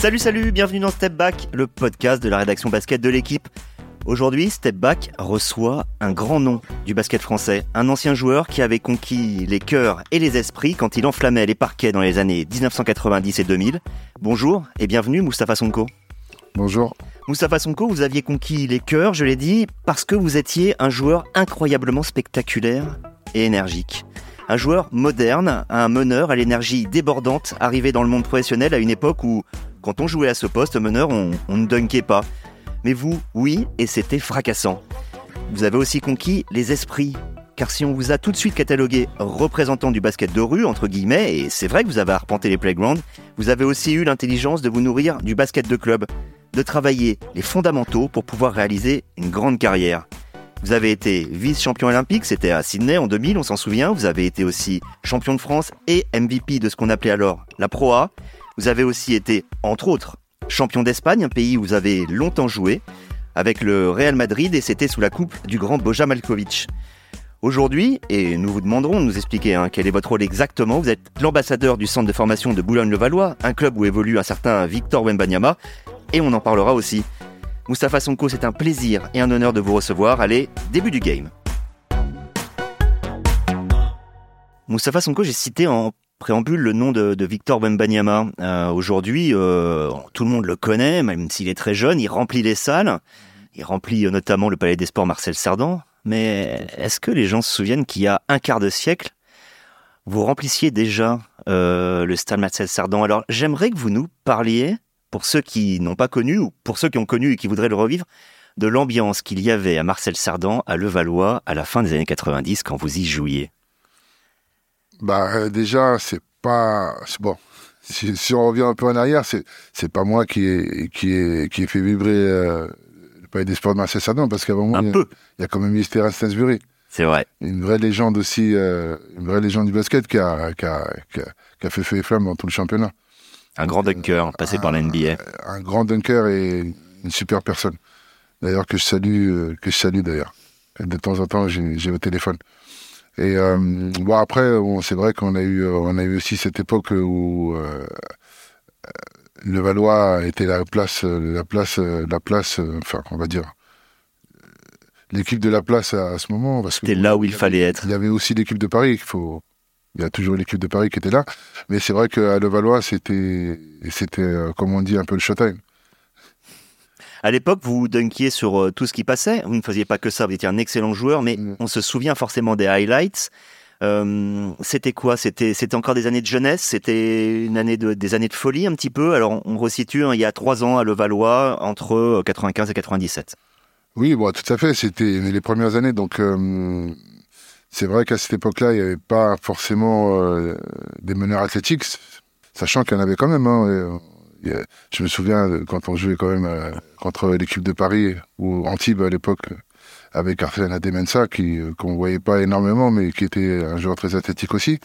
Salut, salut, bienvenue dans Step Back, le podcast de la rédaction basket de l'équipe. Aujourd'hui, Step Back reçoit un grand nom du basket français, un ancien joueur qui avait conquis les cœurs et les esprits quand il enflammait les parquets dans les années 1990 et 2000. Bonjour et bienvenue Moustapha Sonko. Bonjour. Moustapha Sonko, vous aviez conquis les cœurs, je l'ai dit, parce que vous étiez un joueur incroyablement spectaculaire et énergique. Un joueur moderne, un meneur à l'énergie débordante, arrivé dans le monde professionnel à une époque où, quand on jouait à ce poste, meneur, on, ne dunkait pas. Mais vous, oui, et c'était fracassant. Vous avez aussi conquis les esprits. Car si on vous a tout de suite catalogué représentant du basket de rue, entre guillemets, et c'est vrai que vous avez arpenté les playgrounds, vous avez aussi eu l'intelligence de vous nourrir du basket de club, de travailler les fondamentaux pour pouvoir réaliser une grande carrière. Vous avez été vice-champion olympique, c'était à Sydney en 2000, on s'en souvient. Vous avez été aussi champion de France et MVP de ce qu'on appelait alors la Pro A. Vous avez aussi été, entre autres, champion d'Espagne, un pays où vous avez longtemps joué, avec le Real Madrid et c'était sous la coupe du grand Boja Malkovich. Aujourd'hui, et nous vous demanderons de nous expliquer hein, quel est votre rôle exactement, vous êtes l'ambassadeur du centre de formation de Boulogne-le-Valois, un club où évolue un certain Victor Wembanyama, et on en parlera aussi. Moustapha Sonko, c'est un plaisir et un honneur de vous recevoir. Allez, début du game. Moustapha Sonko, j'ai cité en préambule le nom de, Victor Wembanyama. Euh, Aujourd'hui, euh, tout le monde le connaît, même s'il est très jeune, il remplit les salles. Il remplit euh, notamment le Palais des Sports Marcel Cerdan. Mais est-ce que les gens se souviennent qu'il y a un quart de siècle, vous remplissiez déjà le stade Marcel Cerdan? Alors j'aimerais que vous nous parliez, pour ceux qui n'ont pas connu, ou pour ceux qui ont connu et qui voudraient le revivre, de l'ambiance qu'il y avait à Marcel Cerdan, à Levallois, à la fin des années 90, quand vous y jouiez. Bah euh, déjà, c'est pas c'est bon. Si, si on revient un peu en arrière, c'est c'est pas moi qui ai qui ai qui ai fait vibrer euh, le palais des sports de Marcel Cerdan parce qu'avant moi, Un il y, a, peu, il y a quand même eu Terence Stansbury, c'est vrai. une vraie légende aussi, euh, une vraie légende du basket qui a qui a qui a, qui a fait feu et flamme dans tout le championnat. Un grand dunker passé par la NBA. Un grand dunker et une super personne. D'ailleurs que je salue euh, que je salue d'ailleurs. De temps en temps, j'ai j'ai au téléphone. Et euh, bon après, bon, c'est vrai qu'on a eu on a eu aussi cette époque où euh, euh, le Valois était la place euh, la place euh, la place euh, enfin on va dire euh, l'équipe de la place à, à ce moment C'était là où il fallait être. il y avait aussi l'équipe de Paris faut il y a toujours l'équipe de Paris qui était là mais c'est vrai qu'à Levallois c'était c'était euh, comme on dit un peu le showtime À l'époque, vous dunkiez sur euh, tout ce qui passait. Vous ne faisiez pas que ça. Vous étiez un excellent joueur, mais Mm. on se souvient forcément des highlights. Euh, c'était quoi? C'était c'était encore des années de jeunesse? C'était une année de des années de folie un petit peu? Alors on, resitue hein, il y a trois ans à Levallois entre euh, 95 et 97. Oui, bon, tout à fait. C'était les premières années, donc euh, c'est vrai qu'à cette époque-là, il n'y avait pas forcément euh, des meneurs athlétiques, sachant qu'il y en avait quand même. hein, je me souviens quand on jouait quand même euh, contre l'équipe de Paris ou Antibes à l'époque avec Arsène Ademensa, qui euh, qu'on voyait pas énormément, mais qui était un joueur très athlétique aussi.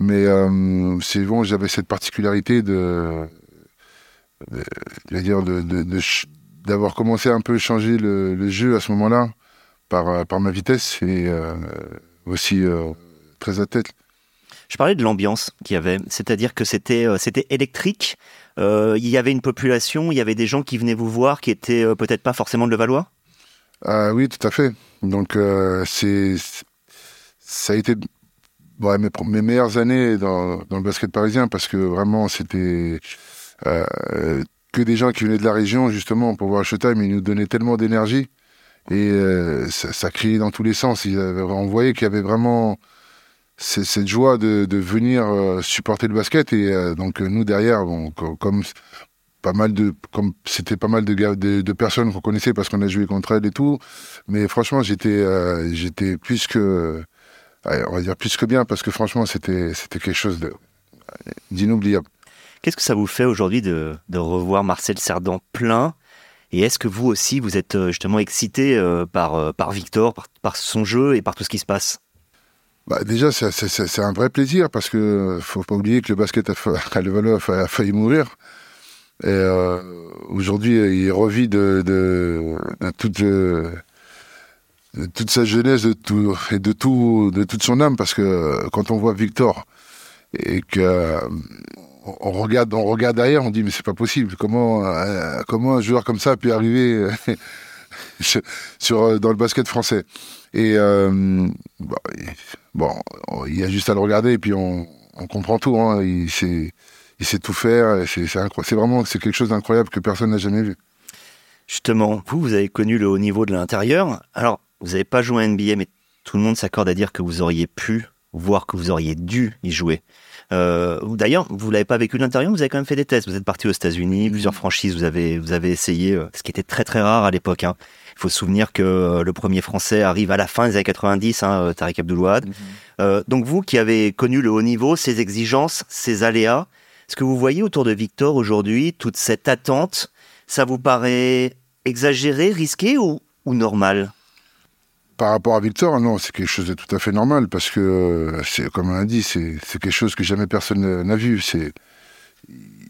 Mais euh, c'est bon, j'avais cette particularité de, de, dire d'avoir commencé un peu changer le, jeu à ce moment-là par, ma vitesse et aussi très tête. Je parlais de l'ambiance qu'il y avait, c'est-à-dire que c'était c'était électrique. Euh, il y avait une population, il y avait des gens qui venaient vous voir, qui étaient euh, peut-être pas forcément de Levallois? Ah oui, tout à fait. Donc euh, c'est ça a été mes, mes meilleures années dans, dans le basket parisien parce que vraiment c'était que des gens qui venaient de la région justement pour voir Showtime, ils nous donnaient tellement d'énergie et ça, criait dans tous les sens. Il y avait- on voyait qu'il y avait vraiment c- cette joie de, venir euh, supporter le basket et euh, donc euh, nous derrière, bon, co- comme pas mal de comme c'était pas mal de, de, de personnes qu'on connaissait parce qu'on a joué contre elles et tout, mais franchement j'étais j'étais plus que on va dire bien parce que franchement c'était c'était quelque chose d'inoubliable. Qu'est-ce que ça vous fait aujourd'hui de, de revoir Marcel Cerdan plein? Et est-ce que vous aussi, vous êtes justement excité par, par Victor, par, par son jeu et par tout ce qui se passe? Bah, déjà, c'est- un vrai plaisir parce que faut pas oublier que le basket a, fa- à Levallois a, fa- a failli mourir. Et euh, aujourd'hui, il revit de, de, toute, euh, toute sa jeunesse de tout, et de, tout, de toute son âme parce que quand on voit Victor et que on, regarde, on regarde derrière, on dit mais c'est pas possible. Comment, comment un joueur comme ça a pu arriver sur, dans le basket français Et bah, bon, il y a juste à le regarder et puis on, comprend tout. Hein. Il sait, il sait tout faire. C'est vraiment c'est quelque chose d'incroyable que personne n'a jamais vu. Justement, vous, vous avez connu le haut niveau de l'intérieur. Alors, vous n'avez pas joué à NBA, mais tout le monde s'accorde à dire que vous auriez pu, voire que vous auriez dû y jouer. Euh, D'ailleurs, vous l'avez pas vécu de l'intérieur, vous avez quand même fait des tests. Vous êtes parti aux États-Unis, plusieurs franchises, vous avez vous avez essayé, euh, ce qui était très très rare à l'époque. Hein. Il faut se souvenir que euh, le premier Français arrive à la fin des années 90, hein, Tariq Abdoulouad. Mhm. euh, donc vous qui avez connu le haut niveau, ses exigences, ses aléas, est-ce que vous voyez autour de Victor aujourd'hui toute cette attente Ça vous paraît exagéré, risqué ou, ou normal? Par rapport à Victor, non, c'est quelque chose de tout à fait normal parce que, c'est comme on a dit, c'est quelque chose que jamais personne n'a vu. C'est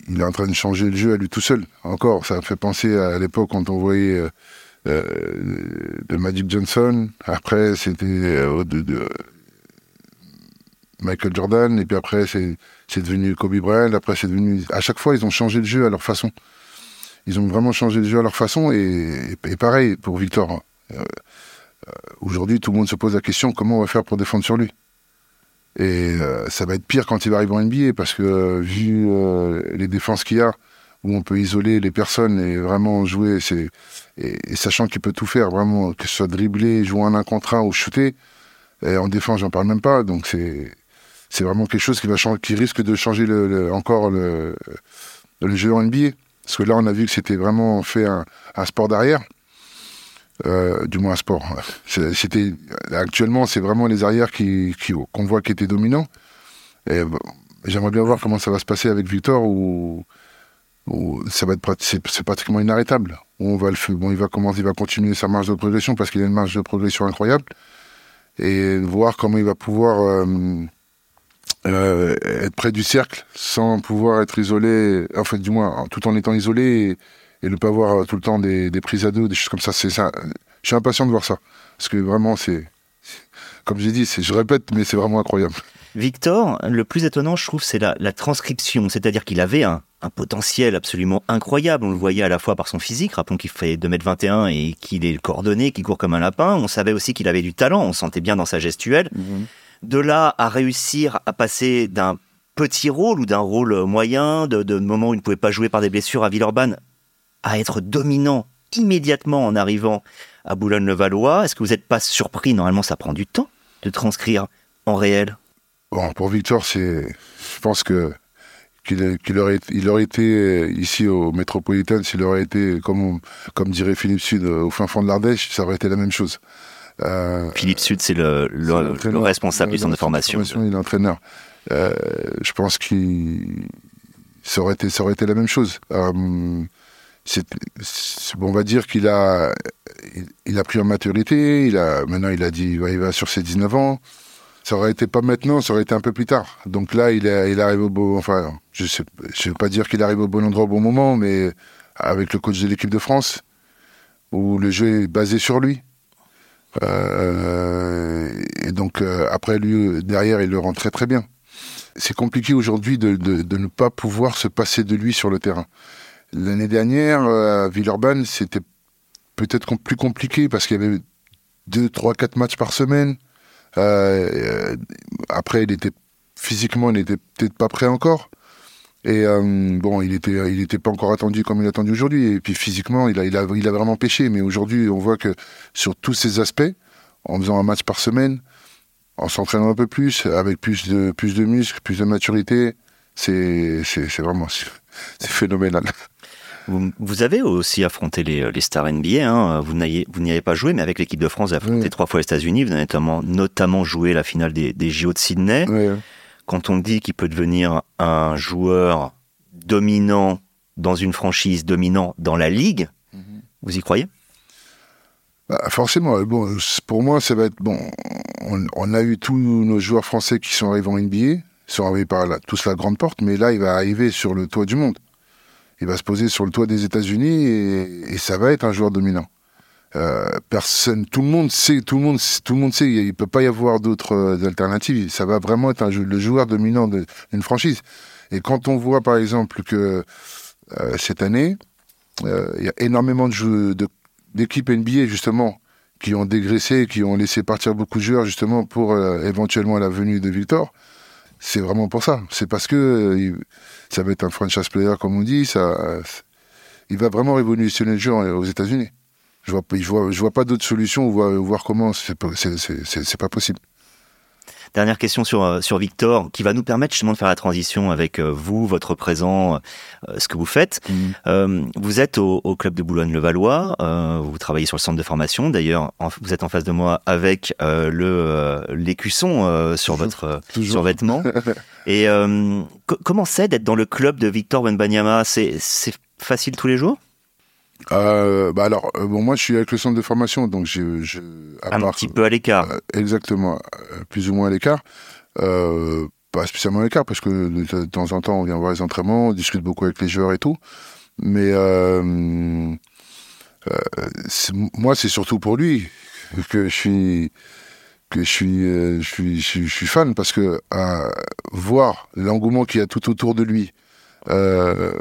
il est en train de changer le jeu à lui tout seul. Encore, ça fait penser à l'époque quand on voyait euh, euh de Magic Johnson. Après, c'était euh, de, Michael Jordan. Et puis après, c'est devenu Kobe Bryant. Après, c'est devenu. À chaque fois, ils ont changé le jeu à leur façon. Ils ont vraiment changé le jeu à leur façon. Et, et pareil pour Victor. Euh, aujourd'hui, tout le monde se pose la question comment on va faire pour défendre sur lui? Et euh, ça va être pire quand il va arriver en NBA parce que euh, vu les défenses qu'il y a, où on peut isoler les personnes et vraiment jouer, et, sachant qu'il peut tout faire, vraiment que ce soit dribbler, jouer en un contre un ou shooter, en défense, j'en parle même pas. Donc c'est c'est vraiment quelque chose qui va qui risque de changer encore le, le jeu en NBA. Parce que là, on a vu que c'était vraiment fait un, un sport d'arrière. Euh, du moins sport. C'était actuellement, c'est vraiment les arrières qui qu'on voit qui étaient dominants. Et j'aimerais bien voir comment ça va se passer avec Victor où, ça va être c'est pratiquement inarrêtable. on va le bon, il va commencer, il va continuer sa marge de progression parce qu'il a une marge de progression incroyable et voir comment il va pouvoir euh, euh, être près du cercle sans pouvoir être isolé, en fait du moins tout en étant isolé ne pas voir euh, tout le temps des, prises à deux, des choses comme ça. C'est ça. Je suis impatient de voir ça. Parce que vraiment, c'est. Comme j'ai dit, je répète, mais c'est vraiment incroyable. Victor, le plus étonnant, je trouve, c'est la, transcription. C'est-à-dire qu'il avait un, potentiel absolument incroyable. On le voyait à la fois par son physique, rappelons qu'il fait 2m21 et qu'il est coordonné, qu'il court comme un lapin. On savait aussi qu'il avait du talent, on sentait bien dans sa gestuelle. Mhm. De là à réussir à passer d'un petit rôle ou d'un rôle moyen, de, de moments où il ne pouvait pas jouer par des blessures à Villeurbanne, à être dominant immédiatement en arrivant à Boulogne-le-Valois Est-ce que vous n'êtes pas surpris? Normalement, ça prend du temps de transcrire en réel. Bon, pour Victor, c'est, je pense que qu'il aurait, il aurait été euh, ici au Métropolitain, s'il aurait été, comme, comme dirait Philippe Sud, au fin fond de l'Ardèche, ça aurait été la même chose. Euh, Philippe Sud, c'est le, le, responsable du centre de formation. Il est entraîneur. Euh, je pense qu'il ça aurait été, ça aurait été la même chose. Euh, on va dire qu'il a, il, a pris en maturité. Il a, maintenant, il a dit, il va, sur ses 19 ans. Ça aurait été pas maintenant, ça aurait été un peu plus tard. Donc là, il, arrive au bon, enfin, je sais, je veux pas dire qu'il arrive au bon endroit au bon moment, mais avec le coach de l'équipe de France, où le jeu est basé sur lui. Euh, et donc euh, après lui derrière il le rend très très bien. C'est compliqué aujourd'hui de, ne pas pouvoir se passer de lui sur le terrain. L'année dernière, euh, à Villeurbanne, c'était peut-être plus compliqué parce qu'il y avait deux, trois, quatre matchs par semaine. Euh, euh, après, il était physiquement, il n'était peut-être pas prêt encore. Et bon, il était, il pas encore attendu comme il est attendu aujourd'hui. Et puis physiquement, il a, il a, vraiment pêché. Mais aujourd'hui, on voit que sur tous ces aspects, en faisant un match par semaine, en s'entraînant un peu plus, avec plus de, plus de muscles, plus de maturité, c'est, c'est, c'est vraiment, c'est phénoménal. Vous, avez aussi affronté les, les stars NBA. Hein. Vous n'y avez pas joué, mais avec l'équipe de France, vous avez affronté trois fois les États-Unis. Vous avez notamment, notamment joué la finale des, des JO de Sydney. Quand on dit qu'il peut devenir un joueur dominant dans une franchise, dominant dans la ligue, mhm. vous y croyez? Bah, forcément, bon, pour moi, ça va être bon. On, on, a eu tous nos joueurs français qui sont arrivés en NBA, sont arrivés par la, tous la grande porte, mais là, il va arriver sur le toit du monde il va se poser sur le toit des États-Unis et, ça va être un joueur dominant. Euh, personne, tout le monde sait, tout le monde, tout le monde sait, il peut pas y avoir d'autres euh, alternatives. Ça va vraiment être un, le joueur dominant d'une franchise. Et quand on voit par exemple que cette année, il y a énormément d'équipes NBA justement qui ont dégraissé, qui ont laissé partir beaucoup de joueurs justement pour éventuellement la venue de Victor c'est vraiment pour ça. C'est parce que euh, ça va être un franchise player, comme on dit. Ça, il va vraiment révolutionner le jeu aux États-Unis. Je vois, je vois, je vois pas d'autre solution voir, voir comment. C'est pas possible. Dernière question sur, euh, sur Victor, qui va nous permettre justement de faire la transition avec euh, vous, votre présent, euh, ce que vous faites. Mhm. vous êtes au, club de Boulogne-le-Valois, vous travaillez sur le centre de formation. D'ailleurs, vous êtes en face de moi avec le l'écusson sur votre survêtement. Et comment c'est d'être dans le club de Victor Wenbanyama? C'est facile tous les jours? Euh, bah alors, euh, bon, moi, je suis avec le centre de formation, donc je, je un petit peu à l'écart. Euh, exactement, euh, plus ou moins à l'écart. pas spécialement à l'écart, parce que de, temps en temps, on vient voir les entraînements, on discute beaucoup avec les joueurs et tout. Mais moi, c'est surtout pour lui que je suis que je suis, je suis, je suis, fan parce que voir l'engouement qu'il y a tout autour de lui, euh,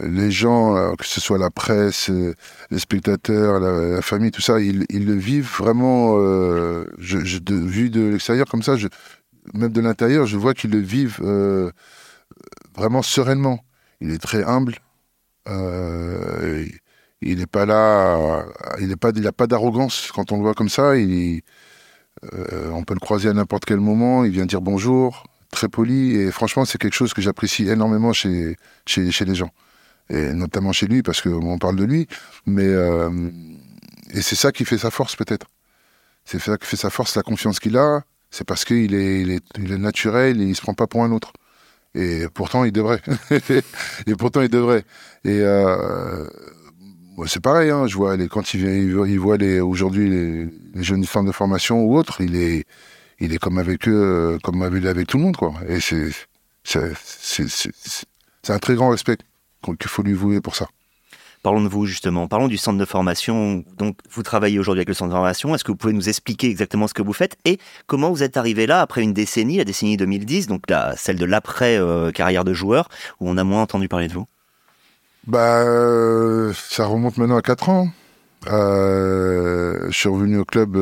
les gens, euh, que ce soit la presse, euh, les spectateurs, la, famille, tout ça, ils, le vivent vraiment. Je, de, vu de l'extérieur comme ça, même de l'intérieur, je vois qu'ils le vivent vraiment sereinement. Il est très humble. Il n'est pas là. Il n'a pas, a pas d'arrogance quand on le voit comme ça. On peut le croiser à n'importe quel moment. Il vient dire bonjour très poli et franchement c'est quelque chose que j'apprécie énormément chez, chez, les gens. Et notamment chez lui parce qu'on parle de lui mais euh, et c'est ça qui fait sa force peut-être. C'est ça qui fait sa force la confiance qu'il a c'est parce qu'il est, il est, il est naturel et il se prend pas pour un autre. Et pourtant il devrait. Et pourtant il devrait. Et euh, c'est pareil hein, je vois les, quand il, voit les aujourd'hui les, les jeunes femmes de formation ou autres il est il est comme avec eux, euh, comme avec tout le monde, quoi. Et c'est, c'est, un très grand respect qu'il faut lui vouer pour ça. Parlons de vous justement, parlons du centre de formation. Donc, vous travaillez aujourd'hui avec le centre de formation. Est-ce que vous pouvez nous expliquer exactement ce que vous faites et comment vous êtes arrivé là après une décennie, la décennie 2010, donc la, celle de l'après euh, carrière de joueur, où on a moins entendu parler de vous? Bah, euh, ça remonte maintenant à 4 ans. je suis revenu au club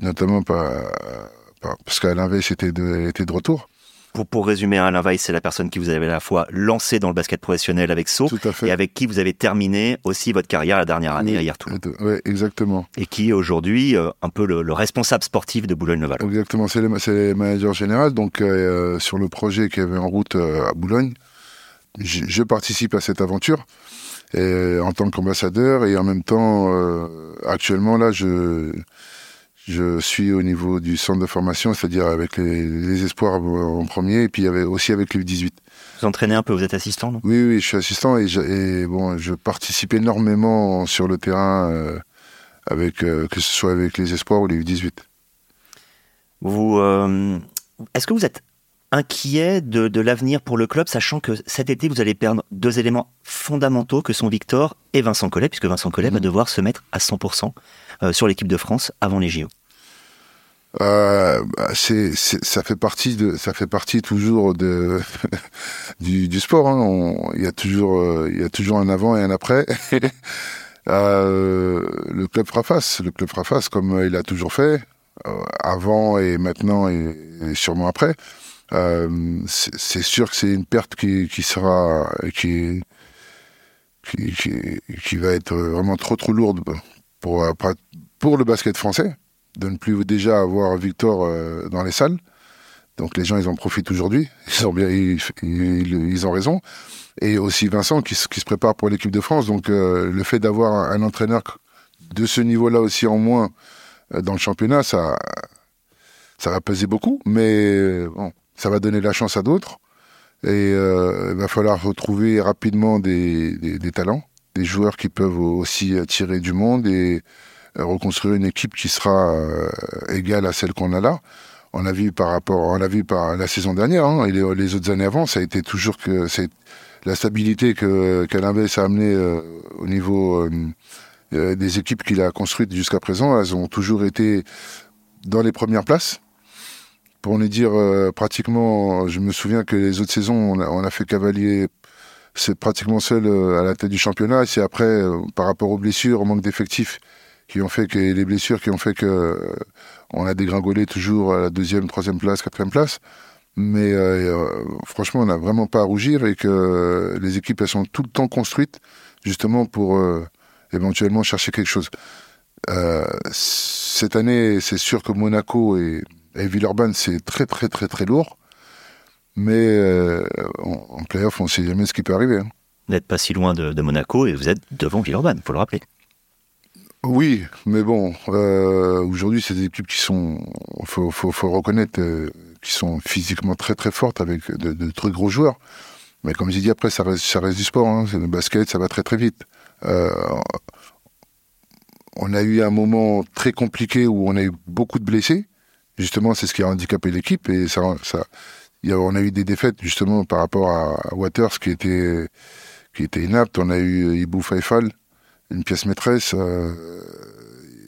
notamment parce qu'Alain Weiss était de, était de retour. Pour, pour résumer, Alain Weiss, c'est la personne qui vous avez à la fois lancé dans le basket professionnel avec Sceaux et avec qui vous avez terminé aussi votre carrière la dernière année à Yertoul. Oui, exactement. Et qui est aujourd'hui euh, un peu le, responsable sportif de Boulogne-le-Val. Exactement, c'est le, le, manager général. Donc, euh, sur le projet qui avait en route euh, à Boulogne, je, je, participe à cette aventure et, en tant qu'ambassadeur et en même temps, actuellement, là, je je suis au niveau du centre de formation, c'est-à-dire avec les, espoirs en premier, et puis aussi avec les 18. Vous entraînez un peu, vous êtes assistant, non? Oui, oui, je suis assistant et, je, bon, je participe énormément sur le terrain, euh, avec euh, que ce soit avec les espoirs ou les 18. Vous, euh, est-ce que vous êtes inquiet de, l'avenir pour le club, sachant que cet été, vous allez perdre deux éléments fondamentaux que sont Victor et Vincent Collet, puisque Vincent Collet va mmh. devoir se mettre à 100% sur l'équipe de France avant les JO euh, c'est, ça fait partie de, ça fait partie toujours de du, du, sport. Hein. Il y a toujours, euh, il y a toujours un avant et un après. euh, le club fera face. Le club fera face comme il a toujours fait, avant et maintenant et, sûrement après. C'est, sûr que c'est une perte qui, qui sera, qui, qui, qui va être vraiment trop trop lourde pour pour le basket français de ne plus déjà avoir Victor euh, dans les salles. Donc les gens, ils en profitent aujourd'hui. Ils ont ils, ont raison. Et aussi Vincent qui, se prépare pour l'équipe de France. Donc euh, le fait d'avoir un, entraîneur de ce niveau-là aussi en moins euh, dans le championnat, ça, ça va peser beaucoup. Mais bon, ça va donner la chance à d'autres. Et il va falloir retrouver rapidement des, talents, des joueurs qui peuvent aussi attirer du monde et reconstruire une équipe qui sera euh, égale à celle qu'on a là. On a vu par rapport, on l'a vu par la saison dernière hein, et les, autres années avant, ça a été toujours que la stabilité que qu'Alain a amené euh, au niveau des équipes qu'il a construites jusqu'à présent. Elles ont toujours été dans les premières places pour ne dire pratiquement, je me souviens que les autres saisons, on a, on a fait cavalier c'est pratiquement seul à la tête du championnat. Et c'est après, par rapport aux blessures, au manque d'effectifs, qui ont fait que les blessures qui ont fait que on a dégringolé toujours à la deuxième, troisième place, quatrième place. Mais euh, franchement, on n'a vraiment pas à rougir et que les équipes, elles sont tout le temps construites justement pour euh, éventuellement chercher quelque chose. Euh, cette année, c'est sûr que Monaco et, et Villeurbanne, c'est très très très très lourd. Mais en, en playoff, on ne sait jamais ce qui peut arriver. Hein. Vous n'êtes pas si loin de, de, Monaco et vous êtes devant Villeurbanne, il faut le rappeler. Oui, mais bon, euh, aujourd'hui, c'est des équipes qui sont, faut, faut, reconnaître, euh, qui sont physiquement très très fortes avec de, très gros joueurs. Mais comme j'ai dit, après, ça reste, ça reste du sport. Hein. Le basket, ça va très très vite. Euh, on a eu un moment très compliqué où on a eu beaucoup de blessés. Justement, c'est ce qui a handicapé l'équipe et ça, ça, on a eu des défaites justement par rapport à, Waters qui était qui était inapte. On a eu Ibou Faifal une pièce maîtresse. Euh,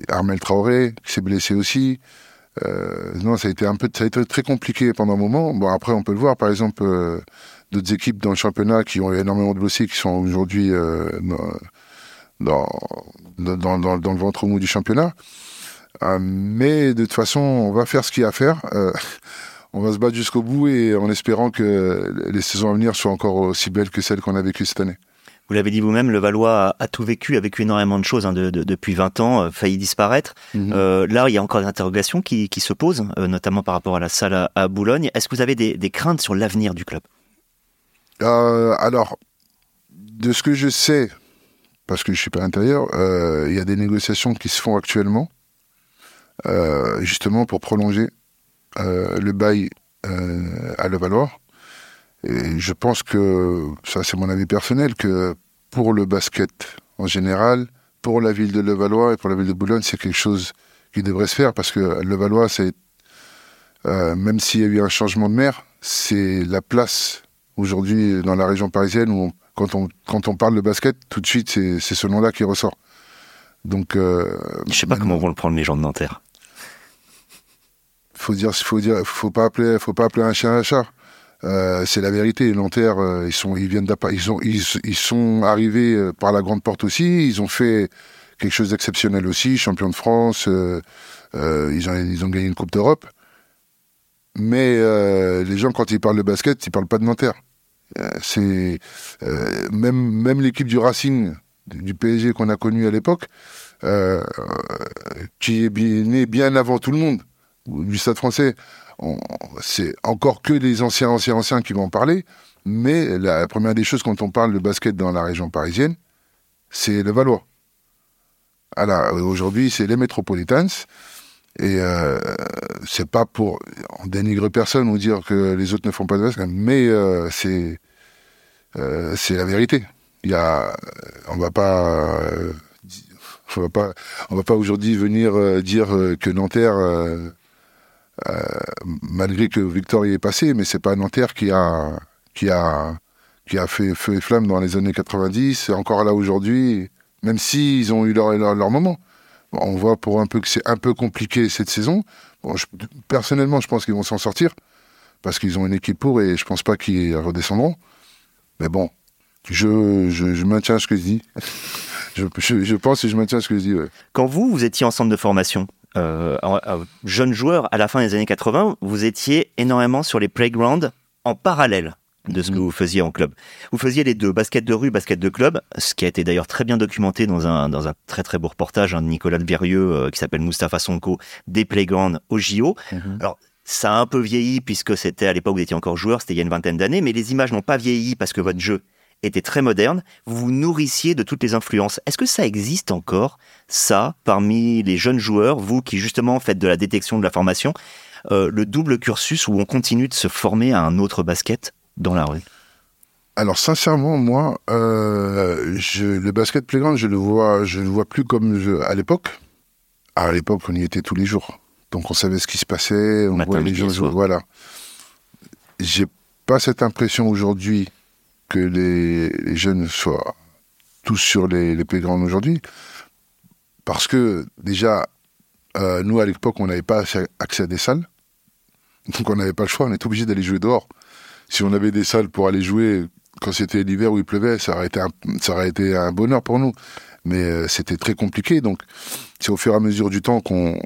Armel Traoré, qui s'est blessé aussi. Euh, non, ça a été un peu, ça a été très compliqué pendant un moment. Bon, après, on peut le voir, par exemple, euh, d'autres équipes dans le championnat qui ont énormément de blessés, qui sont aujourd'hui dans, dans, dans, le ventre mou du championnat. Mais de toute façon, on va faire ce qu'il y a à faire. on va se battre jusqu'au bout et en espérant que les saisons à venir soient encore aussi belles que celles qu'on a vécues cette année. Vous l'avez dit vous-même, le Valois a, tout vécu, a vécu énormément de choses hein, de, de, depuis 20 ans, euh, failli disparaître. Mhm. Euh, là, il y a encore des interrogations qui, qui se posent, euh, notamment par rapport à la salle à, à Boulogne. Est-ce que vous avez des, des craintes sur l'avenir du club? Euh, Alors, de ce que je sais, parce que je suis pas à l'intérieur, il y a des négociations qui se font actuellement, justement pour prolonger le bail à Levallois. Et je pense que, ça c'est mon avis personnel, que pour le basket en général, pour la ville de Levallois et pour la ville de Boulogne, c'est quelque chose qui devrait se faire parce que Levallois, c'est, euh, même s'il y a eu un changement de maire, c'est la place aujourd'hui dans la région parisienne où quand, on, quand on parle de basket, tout de suite, c'est, c'est ce nom-là qui ressort. Donc, euh, je sais pas comment vont le prendre les gens de Nanterre. Faut dire, faut dire, faut pas appeler, faut pas appeler un chien un chat. Euh, c'est la vérité. Nanterre, euh, ils sont, ils arrivés euh, par la grande porte aussi. Ils ont fait quelque chose d'exceptionnel aussi, champion de France. ils ont, gagné une coupe d'Europe. Mais les gens, quand ils parlent de basket, ils parlent pas de Nanterre. même même l'équipe du Racing, du PSG qu'on a connu à l'époque, qui est né bien avant tout le monde du Stade Français c'est encore que des anciens, anciens, anciens qui vont en parler, mais la première des choses quand on parle de basket dans la région parisienne, c'est le Valois. Alors, aujourd'hui, c'est les Metropolitans. Et euh, c'est pas pour en dénigrer personne ou dire que les autres ne font pas de basket, mais euh, c'est euh, la vérité. Il y a, on va pas, euh, on va pas, on va pas aujourd'hui venir euh, dire que Nanterre malgré que Victor y est passé, mais c'est pas Nanterre qui a, qui a, qui a fait feu et flamme dans les années 90, encore là aujourd'hui, même s'ils ils ont eu leur, leur, moment. on voit pour un peu que c'est un peu compliqué cette saison. Bon, personnellement, je pense qu'ils vont s'en sortir parce qu'ils ont une équipe pour et je pense pas qu'ils redescendront. Mais bon, je, je, maintiens ce que je dis. je, je, pense et je maintiens ce que je dis. Quand vous, vous étiez en de formation, euh, jeune joueur à la fin des années 80, vous étiez énormément sur les playgrounds en parallèle de ce que mhm. vous faisiez en club. Vous faisiez les deux, basket de rue, basket de club, ce qui a été d'ailleurs très bien documenté dans un, dans un très très beau reportage hein, de Nicolas de Virieux euh, qui s'appelle Mustapha Sonko, des playgrounds au JO. Mhm. Alors, ça a un peu vieilli puisque c'était à l'époque où vous étiez encore joueur, c'était il y a une vingtaine d'années, mais les images n'ont pas vieilli parce que votre jeu était très moderne, vous vous nourrissiez de toutes les influences. Est-ce que ça existe encore, ça, parmi les jeunes joueurs, vous qui justement faites de la détection de la formation, euh, le double cursus où on continue de se former à un autre basket dans la rue? Alors sincèrement, moi, euh, je, le basket playground, je le vois, je le vois plus comme je, à l'époque. À l'époque, on y était tous les jours, donc on savait ce qui se passait, on voyait les gens jouer. Voilà. J'ai pas cette impression aujourd'hui que les, jeunes soient tous sur les, les playgrounds aujourd'hui. Parce que déjà, euh, nous à l'époque, on n'avait pas accès à des salles. Donc on n'avait pas le choix, on était obligé d'aller jouer dehors. Si on avait des salles pour aller jouer quand c'était l'hiver où il pleuvait, ça aurait été un, ça aurait été un bonheur pour nous. Mais euh, c'était très compliqué. Donc c'est au fur et à mesure du temps qu'on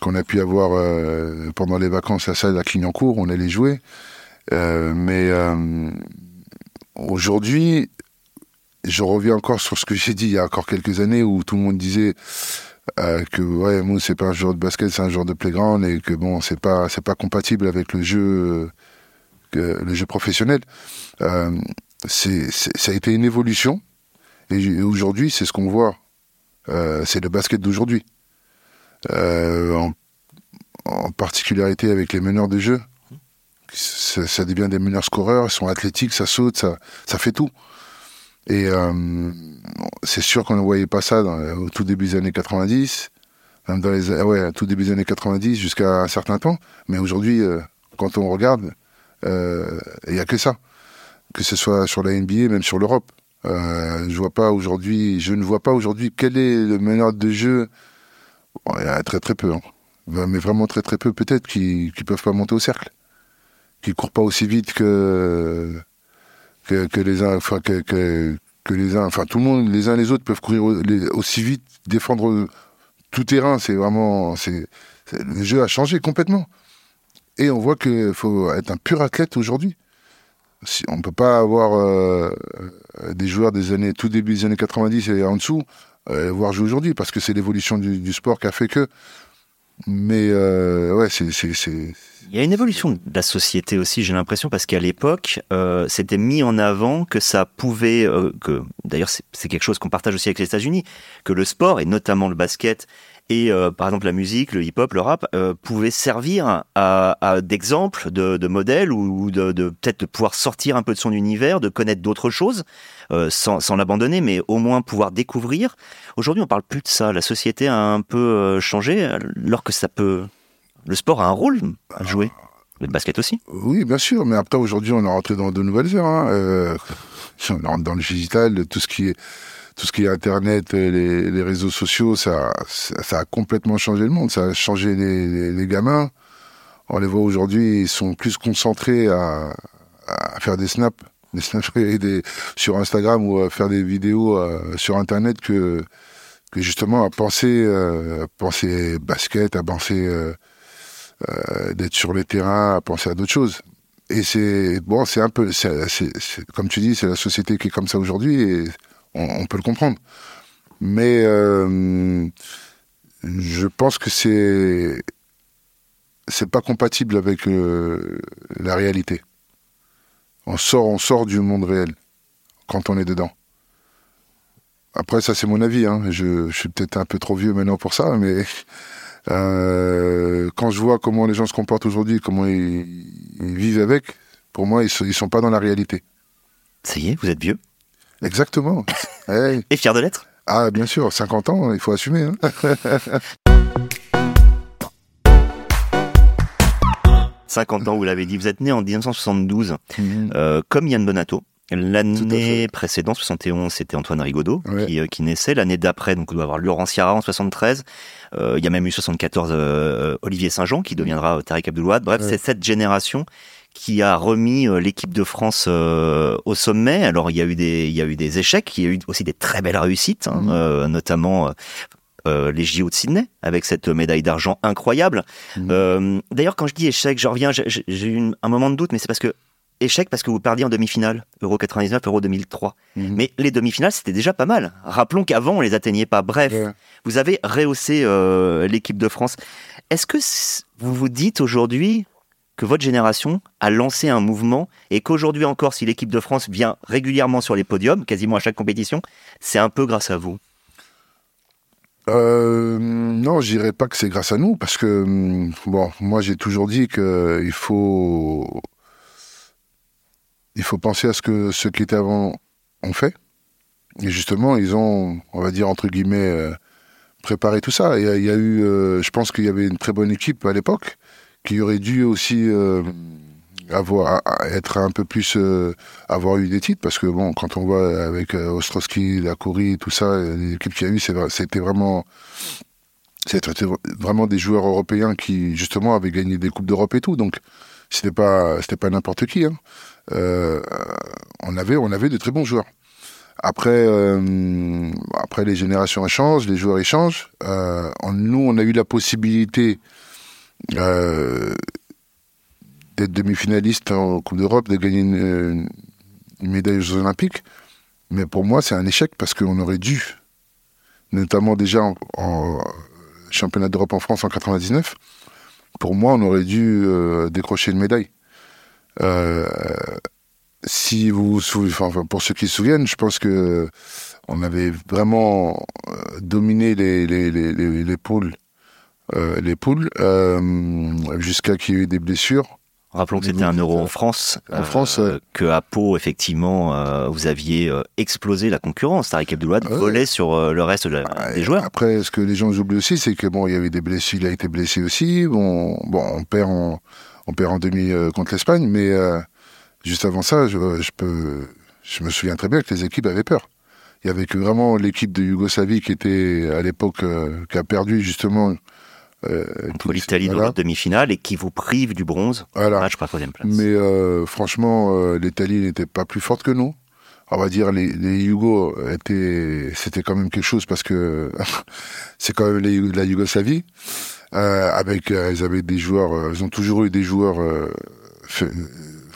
qu'on a pu avoir euh, pendant les vacances la salle à Clignancourt, on allait jouer. Mais aujourd'hui, je reviens encore sur ce que j'ai dit il y a encore quelques années où tout le monde disait euh, que ouais, Mou c'est pas un joueur de basket, c'est un joueur de playground et que bon, c'est pas c'est pas compatible avec le jeu euh, le jeu professionnel. Euh, ça a été une évolution et, aujourd'hui c'est ce qu'on voit. C'est le basket d'aujourd'hui. En, en, particularité avec les meneurs de jeu, ça, devient des meneurs scoreurs. Ils sont athlétiques, ça saute, ça fait tout. Et euh, c'est sûr qu'on ne voyait pas ça au tout début des années 90, même dans les ouais, tout début des années 90 jusqu'à un certain temps. Mais aujourd'hui, euh, quand on regarde, euh, il n'y a que ça, que ce soit sur la NBA, même sur l'Europe. Euh, je vois pas aujourd'hui, je ne vois pas aujourd'hui quel est le meneur de jeu. Il y a très très peu, hein. mais vraiment très très peu peut-être qui qui peuvent pas monter au cercle, qui courent pas aussi vite que que, les uns, enfin que, les uns, enfin tout le monde, les uns les autres peuvent courir aussi vite, défendre tout terrain. C'est vraiment, c'est le jeu a changé complètement. Et on voit qu'il faut être un pur athlète aujourd'hui. On peut pas avoir euh, des joueurs des années, tout début des années 90 et en dessous, euh, voir jouer aujourd'hui, parce que c'est l'évolution du, sport qui a fait que. Mais euh, ouais, c'est il y a une évolution de la société aussi, j'ai l'impression, parce qu'à l'époque, euh, c'était mis en avant que ça pouvait, euh, que d'ailleurs c'est quelque chose qu'on partage aussi avec les États-Unis, que le sport et notamment le basket et euh, par exemple la musique, le hip-hop, le rap, euh, pouvaient servir à, à d'exemples, de, de modèles ou de, de peut-être de pouvoir sortir un peu de son univers, de connaître d'autres choses euh, sans, sans l'abandonner, mais au moins pouvoir découvrir. Aujourd'hui, on parle plus de ça. La société a un peu changé, alors que ça peut le sport a un rôle à jouer. Le basket aussi. Oui, bien sûr, mais après aujourd'hui, on est rentré dans de nouvelles heures. Hein. On rentre dans le digital, tout ce qui est tout ce qui est Internet, les, les réseaux sociaux, ça, a complètement changé le monde. Ça a changé les, gamins. On les voit aujourd'hui, ils sont plus concentrés à, faire des snaps, des snaps sur Instagram ou à faire des vidéos euh, sur Internet que, justement à penser, euh, penser basket, à penser euh, euh, d'être sur les terrains, à penser à d'autres choses. Et c'est bon, c'est un peu, comme tu dis, c'est la société qui est comme ça aujourd'hui on, peut le comprendre. Mais euh, je pense que c'est c'est pas compatible avec euh, la réalité. On sort, on sort du monde réel quand on est dedans. Après, ça c'est mon avis. Hein. Je, suis peut-être un peu trop vieux maintenant pour ça, mais euh, quand je vois comment les gens se comportent aujourd'hui, comment ils, vivent avec, pour moi, ils sont, ils sont pas dans la réalité. Ça y est, vous êtes vieux? Exactement. hey. Et fier de l'être Ah, bien sûr, 50 ans, il faut assumer. Hein 50 ans, vous l'avez dit, vous êtes né en 1972, mmh. euh, comme Yann Bonato. L'année précédente, 71, c'était Antoine Rigaudot ouais. qui, euh, qui, naissait. L'année d'après, donc on doit avoir Laurent Ciara en 73. Euh, il y a même eu 74 euh, Olivier Saint-Jean qui deviendra Tariq Abdelouad. Bref, ouais. c'est cette génération qui a remis euh, l'équipe de France euh, au sommet. Alors il y a eu des il y a eu des échecs, il y a eu aussi des très belles réussites, hein, mmh. notamment euh, les JO de Sydney avec cette médaille d'argent incroyable. Mmh. Euh, D'ailleurs, quand je dis échec, je reviens, j'ai eu un moment de doute, mais c'est parce que échec parce que vous perdiez en demi-finale, Euro 99, Euro 2003. Mmh. Mais les demi-finales, c'était déjà pas mal. Rappelons qu'avant, on les atteignait pas. Bref, ouais. vous avez rehaussé euh, l'équipe de France. Est-ce que vous vous dites aujourd'hui que votre génération a lancé un mouvement et qu'aujourd'hui encore, si l'équipe de France vient régulièrement sur les podiums, quasiment à chaque compétition, c'est un peu grâce à vous euh, non, je dirais pas que c'est grâce à nous, parce que bon, moi j'ai toujours dit que il faut il faut penser à ce que ceux qui étaient avant ont fait. Et justement, ils ont, on va dire entre guillemets, euh, préparé tout ça. Il y a, y a eu, euh, je pense qu'il y avait une très bonne équipe à l'époque qui aurait dû aussi euh, avoir être un peu plus euh, avoir eu des titres parce que bon quand on voit avec euh, Ostrowski, la Corée, tout ça l'équipe qu'il y a eu c'était vraiment C'était vraiment des joueurs européens qui, justement, avaient gagné des Coupes d'Europe et tout. Donc, c'était pas, c'était pas n'importe qui. Hein. On, avait, on avait de très bons joueurs. Après, après les générations changent, les joueurs échangent. Nous, on a eu la possibilité euh, d'être demi-finaliste en Coupe d'Europe, de gagner une, médaille aux Jeux Olympiques. Mais pour moi, c'est un échec parce qu'on aurait dû, notamment déjà en, championnat d'Europe en France en 99, pour moi, on aurait dû euh, décrocher une médaille. Euh, si vous, enfin, pour ceux qui se souviennent, je pense que on avait vraiment dominé les, les, les, les, poules, les poules jusqu'à qu'il y ait eu des blessures. Rappelons que c'était un euro en France. En France, que à Pau, effectivement, vous aviez explosé la concurrence. Tariq Abdoulouad volait sur le reste des joueurs. Après, ce que les gens oublient aussi, c'est que bon, il y avait des blessés, il a été blessé aussi. Bon, bon, on perd en, on perd en demi contre l'Espagne, mais Juste avant ça, je, peux, je me souviens très bien que les équipes avaient peur. Il y avait que vraiment l'équipe de Yougoslavie qui était à l'époque euh, qui a perdu justement euh, contre l'Italie dans la demi-finale et qui vous prive du bronze. Voilà. Match pour troisième place. Mais euh, franchement, euh, l'Italie n'était pas plus forte que nous. On va dire les, les Yougos étaient, c'était quand même quelque chose parce que c'est quand même la Yougoslavie. avec, ils avaient des joueurs, ils ont toujours eu des joueurs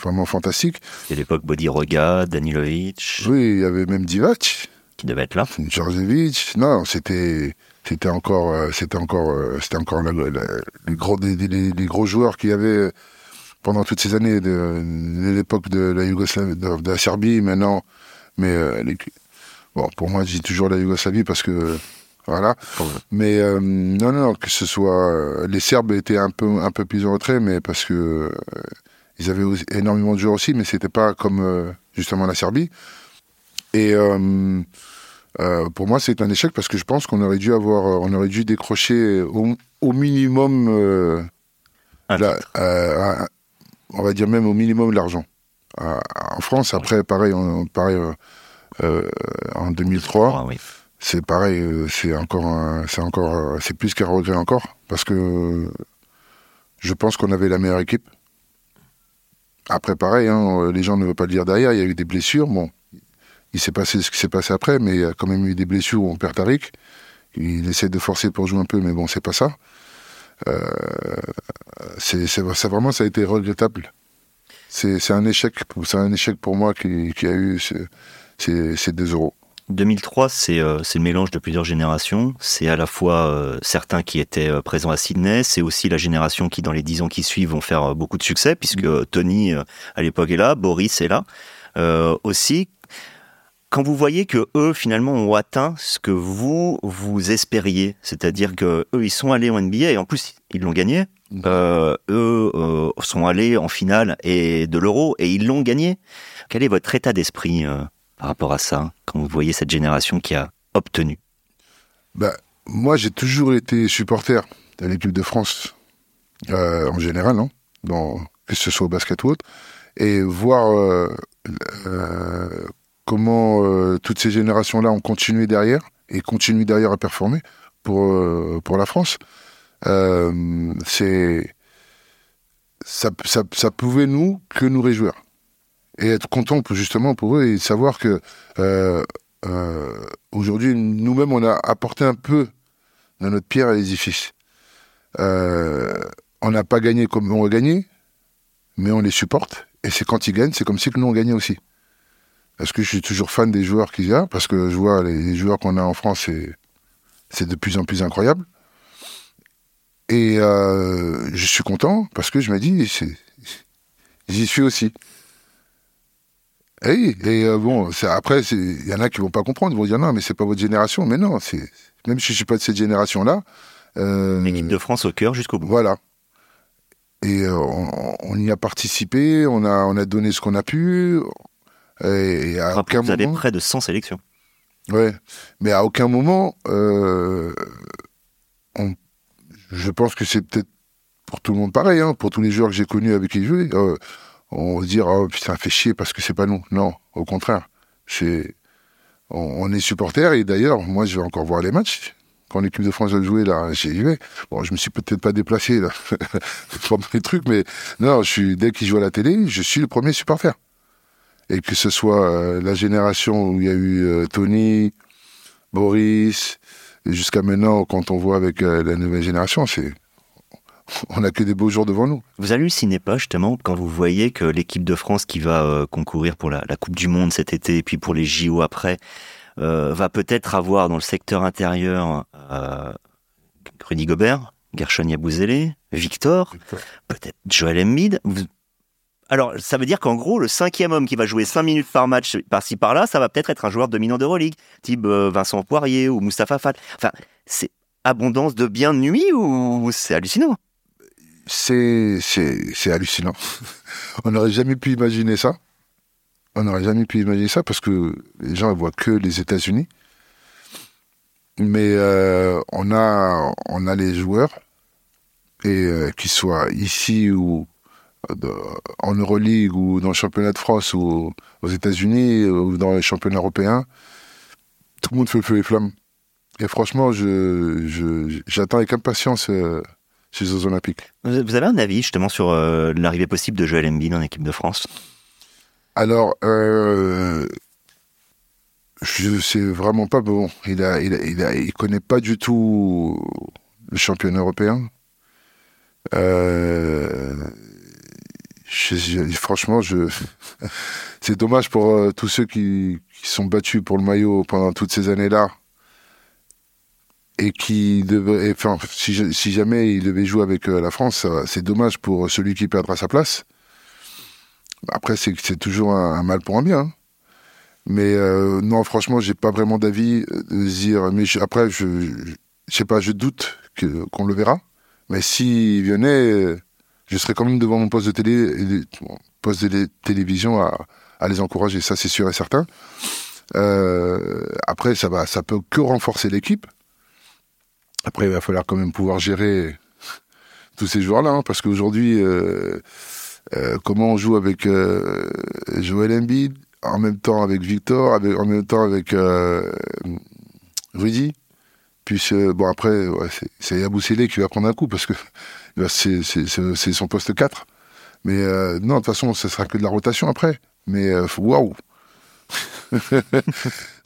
vraiment fantastique. C'était l'époque Bodiroga, Danilovic. Oui, il y avait même Divac. Qui devait être là. Djordjevic. Non, c'était c'était encore euh, c'était encore euh, c'était encore les gros les, gros joueurs qui y avait pendant toutes ces années de, l'époque de la Yougoslavie de, la Serbie maintenant mais euh, bon pour moi je dis toujours la Yougoslavie parce que voilà mais non non que ce soit les Serbes étaient un peu un peu plus en retrait mais parce que ils avaient énormément de joueurs aussi, mais c'était pas comme euh, justement la Serbie. Et euh, euh, pour moi, c'est un échec parce que je pense qu'on aurait dû avoir, on aurait dû décrocher au, minimum, on va dire même au minimum l'argent. en France, après, pareil, on, pareil en 2003. C'est pareil, c'est encore, c'est encore, c'est plus qu'un regret encore, parce que je pense qu'on avait la meilleure équipe. Après, pareil, hein, les gens ne veulent pas le dire derrière, il y a eu des blessures. Bon, il s'est passé ce qui s'est passé après, mais il y a quand même eu des blessures où on perd Tariq. Il essaie de forcer pour jouer un peu, mais bon, c'est pas ça. Euh, c'est, ça vraiment, ça a été regrettable. C'est, un échec, c'est un échec pour moi qui, qui a eu ces, ces deux euros. 2003, euh, c'est le mélange de plusieurs générations. C'est à la fois euh, certains qui étaient euh, présents à Sydney, c'est aussi la génération qui, dans les dix ans qui suivent, vont faire beaucoup de succès, puisque mm. Tony, à l'époque, est là, Boris est là. aussi, quand vous voyez que eux, finalement, ont atteint ce que vous, vous espériez, c'est-à-dire que eux, ils sont allés en NBA, et en plus, ils l'ont gagné, mm. eux sont allés en finale et de l'Euro, et ils l'ont gagné. Quel est votre état d'esprit par rapport à ça, quand vous voyez cette génération qui a obtenu? Bah, Moi, j'ai toujours été supporter de l'équipe de France, euh, en général, non Dans, que ce soit au basket ou autre, et voir euh, euh, comment toutes ces générations-là ont continué derrière, et continuent derrière à performer pour, pour la France. c'est ça, ça, pouvait nous que nous réjouir et être content justement pour eux et savoir que euh, euh, aujourd'hui nous-mêmes on a apporté un peu de notre pierre à l'édifice. Euh, on n'a pas gagné comme on a gagné, mais on les supporte et c'est quand ils gagnent, c'est comme si nous on gagnait aussi. Parce que je suis toujours fan des joueurs qu'il y a, parce que je vois les, joueurs qu'on a en France, c'est de plus en plus incroyable. Et je suis content parce que je me dis, j'y suis aussi. Et, et euh, bon, après, il y en a qui vont pas comprendre, ils vont dire non, mais c'est pas votre génération. Mais non, c'est même si je suis pas de cette génération-là. Euh, L'équipe de France au cœur jusqu'au bout. Voilà. Et euh, on, y a participé, on a, on a donné ce qu'on a pu. Et, à aucun vous avez près de 100 sélections. Ouais, mais à aucun moment, on, je pense que c'est peut-être pour tout le monde pareil, hein, pour tous les joueurs que j'ai connus avec qui jouer on va dire oh putain fait chier parce que c'est pas nous. Non, au contraire, c'est on, est supporter et d'ailleurs moi je vais encore voir les matchs quand l'équipe de France a joué, là, j'y vais. Bon, je me suis peut-être pas déplacé, là, pour mes trucs, mais non, je suis, dès qu'ils jouent à la télé, je suis le premier supporter. Et que ce soit euh, la génération où il y a eu euh, Tony, Boris, jusqu'à maintenant, quand on voit avec euh, la nouvelle génération, c'est, on n'a que des beaux jours devant nous. Vous hallucinez pas justement quand vous voyez que l'équipe de France qui va concourir pour la, la, Coupe du Monde cet été et puis pour les JO après, va peut-être avoir dans le secteur intérieur Rudy Gobert, Gershon Yabouzélé, Victor, peut-être Joel Embiid. Alors, ça veut dire qu'en gros, le cinquième homme qui va jouer 5 minutes par match par-ci par-là, ça va peut-être être un joueur dominant d'Euroleague, type euh, Vincent Poirier ou Moustapha Fall. Enfin, c'est abondance de bien de nuit ou c'est hallucinant? C'est hallucinant. On n'aurait jamais pu imaginer ça. On n'aurait jamais pu imaginer ça parce que les gens ne voient que les États-Unis. Mais euh, on, a, on a les joueurs, et euh, qu'ils soient ici ou en Euroleague ou dans le championnat de France ou aux États-Unis ou dans les championnats européens, tout le monde fait le feu et flamme. Et franchement, je, j'attends avec impatience euh, ces Jeux Olympiques. Vous avez un avis justement sur l'arrivée possible de Joel Embiid en équipe de France? Alors, euh, je sais vraiment pas. Bon, il a, il, il, connaît pas du tout le championnat européen. Euh, franchement, c'est dommage pour euh, tous ceux qui, sont battus pour le maillot pendant toutes ces années-là et qui devait, enfin, si, jamais il devait jouer avec la France, c'est dommage pour celui qui perdra sa place. Après, c'est toujours un, mal pour un bien. Hein. Mais euh, non, franchement, j'ai pas vraiment d'avis euh, de dire. Mais après, je, je, sais pas, je doute qu'on le verra. Mais s'il venait, euh, je serais quand même devant mon poste de télé, poste de télévision à, les encourager. Ça, c'est sûr et certain. après, ça va, ça peut que renforcer l'équipe. Après, il va falloir quand même pouvoir gérer tous ces joueurs-là, hein, parce qu'aujourd'hui. Euh, comment on joue avec euh, Joel Embiid, en même temps avec Victor, en même temps avec euh, Rudy? Puis bon après, c'est Yabou qui va prendre un coup parce que c'est son poste 4. Mais non, de toute façon, ce sera que de la rotation après. Mais waouh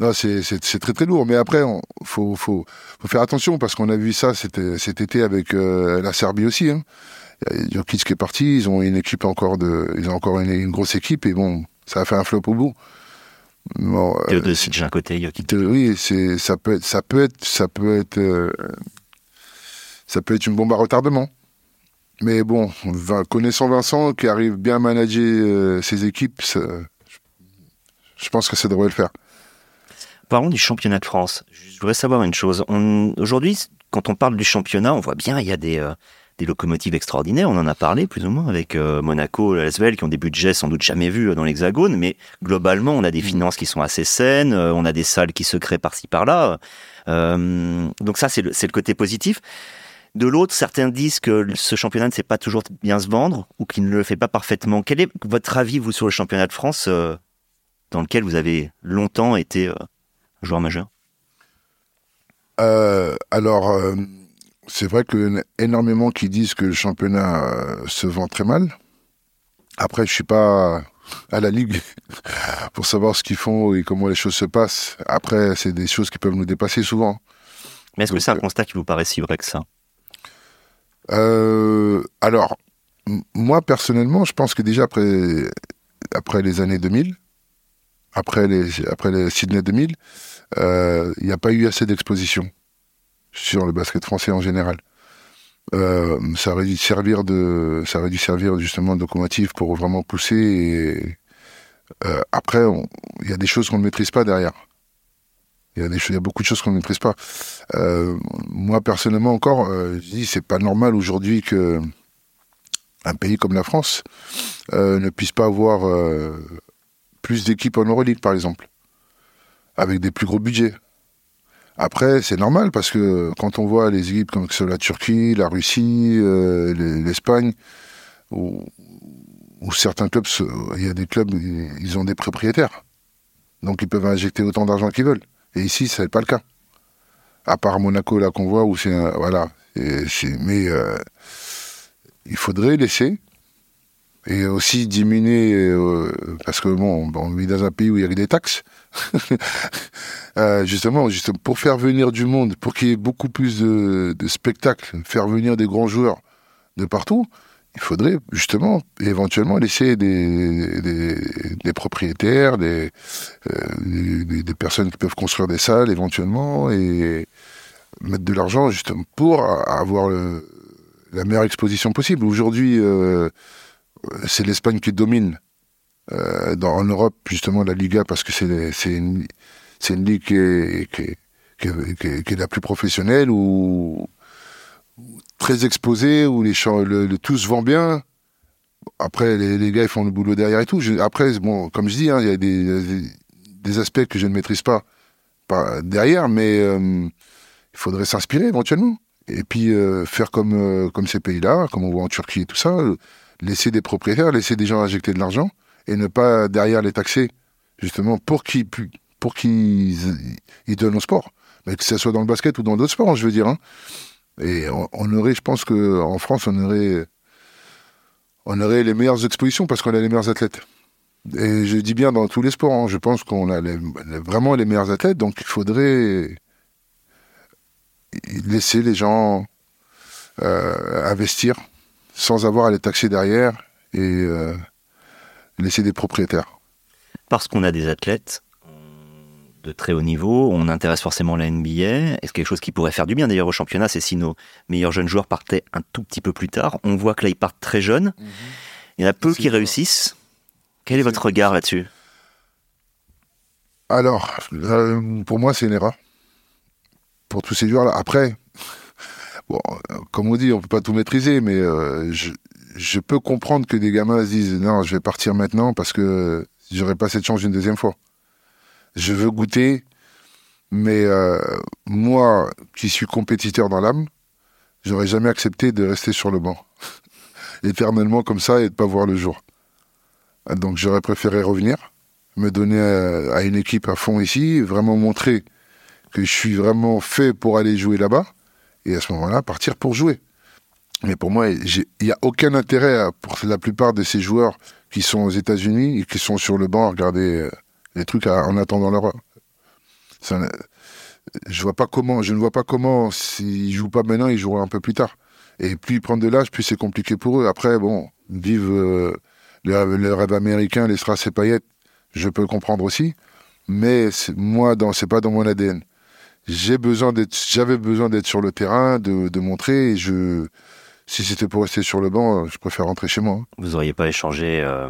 non, c'est très très lourd. Mais après, il faut, faut, faire attention parce qu'on a vu ça cet, été avec la Serbie aussi. Hein. Jokic qui est parti, ils ont une équipe encore de, ils ont encore une, grosse équipe et bon, ça a fait un flop au bout. Bon, euh, déjà un côté Jokic. Oui, c'est, ça peut être, ça peut être, ça peut être, euh, ça peut être une bombe à retardement. Mais bon, connaissant Vincent, qui arrive bien à manager euh, ses équipes, je pense que ça devrait le faire. Parlons du championnat de France. Je voudrais savoir une chose. Aujourd'hui, quand on parle du championnat, on voit bien, il y a des, des locomotives extraordinaires. On en a parlé plus ou moins avec euh, Monaco, l'Asvel, qui ont des budgets sans doute jamais vus euh, dans l'Hexagone. Mais globalement, on a des mm. finances qui sont assez saines. Euh, on a des salles qui se créent par-ci par-là. donc ça, c'est le, le, côté positif. De l'autre, certains disent que ce championnat ne sait pas toujours bien se vendre ou qu'il ne le fait pas parfaitement. Quel est votre avis, vous, sur le championnat de France, dans lequel vous avez longtemps été joueur majeur? Alors c'est vrai qu'il y a énormément qui disent que le championnat euh, se vend très mal. Après, je suis pas à la ligue pour savoir ce qu'ils font et comment les choses se passent. Après, c'est des choses qui peuvent nous dépasser souvent. Mais est-ce que c'est un euh, constat qui vous paraît si vrai que ça? Euh, Alors, moi personnellement, je pense que déjà après, après les années 2000, après les, après les Sydney 2000, il n'y a pas eu assez d'exposition sur le basket français en général. Euh, ça aurait dû servir ça servir justement de locomotive pour vraiment pousser. Euh, après, il y a des choses qu'on ne maîtrise pas derrière. Il y a des il y a beaucoup de choses qu'on ne maîtrise pas. Euh, moi personnellement encore, je dis c'est pas normal aujourd'hui que un pays comme la France ne puisse pas avoir plus d'équipes en Euroleague par exemple, avec des plus gros budgets. Après, c'est normal parce que quand on voit les équipes comme la Turquie, la Russie, euh, l'Espagne, où, certains clubs, il y a des clubs, ils ont des propriétaires. Donc ils peuvent injecter autant d'argent qu'ils veulent. Et ici, ce n'est pas le cas. À part Monaco, là, qu'on voit, où c'est. Voilà. mais euh, il faudrait laisser. Et aussi diminuer, euh, parce que bon, on vit dans un pays où il y a des taxes. justement, justement, pour faire venir du monde, pour qu'il y ait beaucoup plus de, spectacles, faire venir des grands joueurs de partout, il faudrait justement éventuellement laisser des, propriétaires, euh, des, personnes qui peuvent construire des salles éventuellement et mettre de l'argent justement pour avoir la meilleure exposition possible. Aujourd'hui, euh, c'est l'Espagne qui domine euh, en Europe justement la Liga parce que c'est une, une ligue qui est, qui, la plus professionnelle où très exposé, où les champs, le, tout se vend bien. Après, les, gars, ils font le boulot derrière et tout. après, bon, comme je dis, hein, il y a des, des, aspects que je ne maîtrise pas, derrière, mais euh, il faudrait s'inspirer éventuellement. Et puis euh, faire comme, comme ces pays-là, comme on voit en Turquie et tout ça, laisser des propriétaires, laisser des gens injecter de l'argent et ne pas derrière les taxer, justement, pour qu'ils pour qu'ils ils donnent au sport. Mais que ce soit dans le basket ou dans d'autres sports, je veux dire. Hein. Et on, aurait, je pense qu'en France, on aurait, on aurait les meilleures expositions parce qu'on a les meilleurs athlètes. Et je dis bien dans tous les sports, hein, je pense qu'on a vraiment les meilleurs athlètes, donc il faudrait laisser les gens euh, investir sans avoir à les taxer derrière et euh, laisser des propriétaires. Parce qu'on a des athlètes, de très haut niveau. On intéresse forcément la NBA. Est-ce quelque chose qui pourrait faire du bien d'ailleurs au championnat C'est si nos meilleurs jeunes joueurs partaient un tout petit peu plus tard. On voit que là, ils partent très jeunes. Mhm. Il y en a peu qui réussissent. Quel est, votre regard là-dessus? Alors, euh, pour moi, c'est une erreur. Pour tous ces joueurs-là. Après, bon, comme on dit, on peut pas tout maîtriser, mais euh, je, peux comprendre que des gamins se disent non, je vais partir maintenant parce que j'aurai pas cette chance une deuxième fois je veux goûter, mais euh, moi, qui suis compétiteur dans l'âme, j'aurais jamais accepté de rester sur le banc éternellement comme ça et de pas voir le jour. Donc j'aurais préféré revenir, me donner à, une équipe à fond ici, vraiment montrer que je suis vraiment fait pour aller jouer là-bas, et à ce moment-là, partir pour jouer. Mais pour moi, il n'y a aucun intérêt pour la plupart de ces joueurs qui sont aux États-Unis et qui sont sur le banc à regarder euh, les trucs en attendant leur je vois pas comment, je ne vois pas comment s'ils jouent pas maintenant, ils joueront un peu plus tard. Et plus ils prennent de l'âge, plus c'est compliqué pour eux. Après, bon, vivent euh, le, rêve américain, les strass et paillettes, je peux comprendre aussi. Mais moi, dans, c'est pas dans mon ADN. J'ai besoin d'être, j'avais besoin d'être sur le terrain, de, de montrer. Et je, si c'était pour rester sur le banc, je préfère rentrer chez moi. Vous auriez pas échangé euh,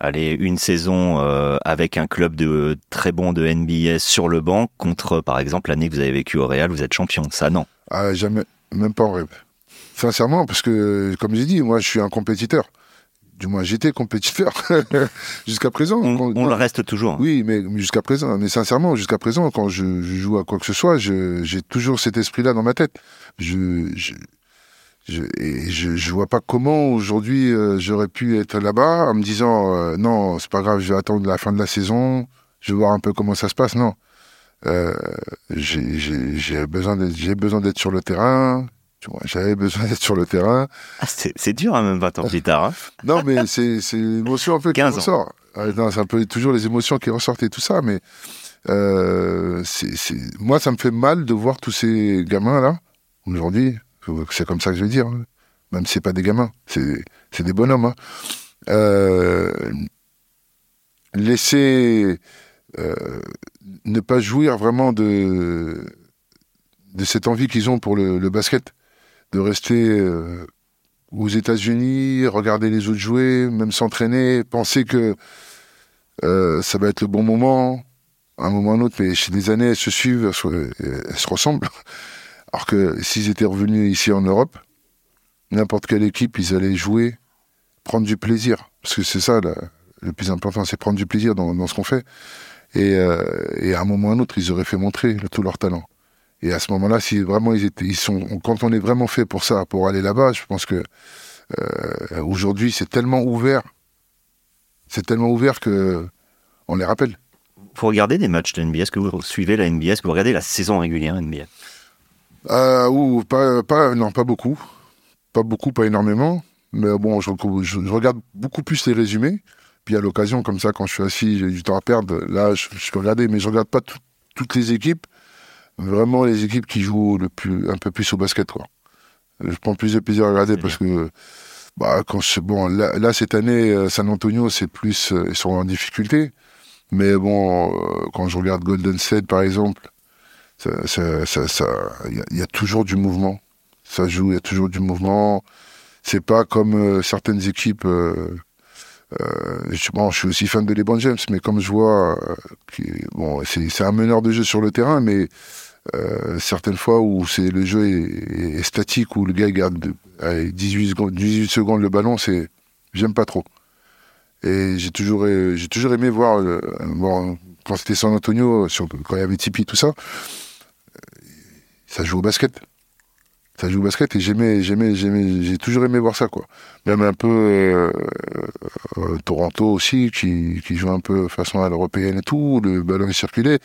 Allez, une saison euh, avec un club de très bon de NBA sur le banc contre, par exemple, l'année que vous avez vécue au Real, vous êtes champion. Ça, non. Ah, jamais, même pas en rêve. Sincèrement, parce que, comme j'ai dit, moi, je suis un compétiteur. Du moins, j'étais compétiteur jusqu'à présent. On, le reste toujours. Oui, mais jusqu'à présent. Mais sincèrement, jusqu'à présent, quand je, joue à quoi que ce soit, j'ai toujours cet esprit-là dans ma tête. je, je, et je, je vois pas comment aujourd'hui euh, j'aurais pu être là-bas en me disant euh, non, c'est pas grave, je vais attendre la fin de la saison, je vais voir un peu comment ça se passe. Non, euh, j'ai besoin d'être sur le terrain. J'avais besoin d'être sur le terrain. Ah, c'est dur, hein, même 20 ans plus tard. Hein. non, mais c'est l'émotion un peu qui ressort. c'est un peu toujours les émotions qui ressortent et tout ça, mais euh, c'est moi, ça me fait mal de voir tous ces gamins là aujourd'hui c'est comme ça que je vais dire. Hein. Même si c'est pas des gamins, c'est des bonhommes. Hein. Euh, laisser euh, ne pas jouir vraiment de de cette envie qu'ils ont pour le, basket, de rester euh, aux États-Unis, regarder les autres jouer, même s'entraîner, penser que ça va être le bon moment, un moment ou un autre, mais chez des années, elles se suivent, elles se ressemblent. Alors que s'ils étaient revenus ici en Europe, n'importe quelle équipe, ils allaient jouer, prendre du plaisir. Parce que c'est ça, le plus important, c'est prendre du plaisir dans, ce qu'on fait. Euh, et, à un moment ou un autre, ils auraient fait montrer tout leur talent. Et à ce moment-là, si vraiment ils étaient, ils sont, quand on est vraiment fait pour ça, pour aller là-bas, je pense que euh, aujourd'hui, c'est tellement ouvert, c'est tellement ouvert que on les rappelle. Vous regardez des matchs de NBA Est-ce que vous suivez la NBA Est-ce que vous regardez la saison régulière NBA euh, ou pas, pas, non, pas beaucoup, pas beaucoup, pas énormément. Mais bon, je, regarde beaucoup plus les résumés. Puis à l'occasion, comme ça, quand je suis assis, j'ai du temps à perdre. Là, je, peux regarder, mais je regarde pas toutes les équipes. Vraiment les équipes qui jouent le plus, un peu plus au basket, quoi. Je prends plus de plaisir à regarder parce que, bah, quand je, bon, là, cette année, euh, San Antonio, c'est plus, euh, ils sont en difficulté. Mais bon, euh, quand je regarde Golden State, par exemple, ça, ça, ça, il y, a toujours du mouvement. Ça joue, il y a toujours du mouvement. C'est pas comme certaines équipes. Euh, je, bon, je suis aussi fan de LeBron James, mais comme je vois, bon, c'est un meneur de jeu sur le terrain, mais euh, certaines fois où c'est le jeu est, statique où le gars garde 18 secondes, 18 secondes le ballon, c'est j'aime pas trop. Et j'ai toujours toujours aimé voir bon, quand c'était San Antonio, quand il y avait Tipeee tout ça, ça joue au basket. Ça joue au basket et j'aimais j'aimais j'aimais j'ai toujours aimé voir ça quoi. Même un peu euh, euh, Toronto aussi qui, qui joue un peu façon à l'européenne et tout, le ballon est circulé.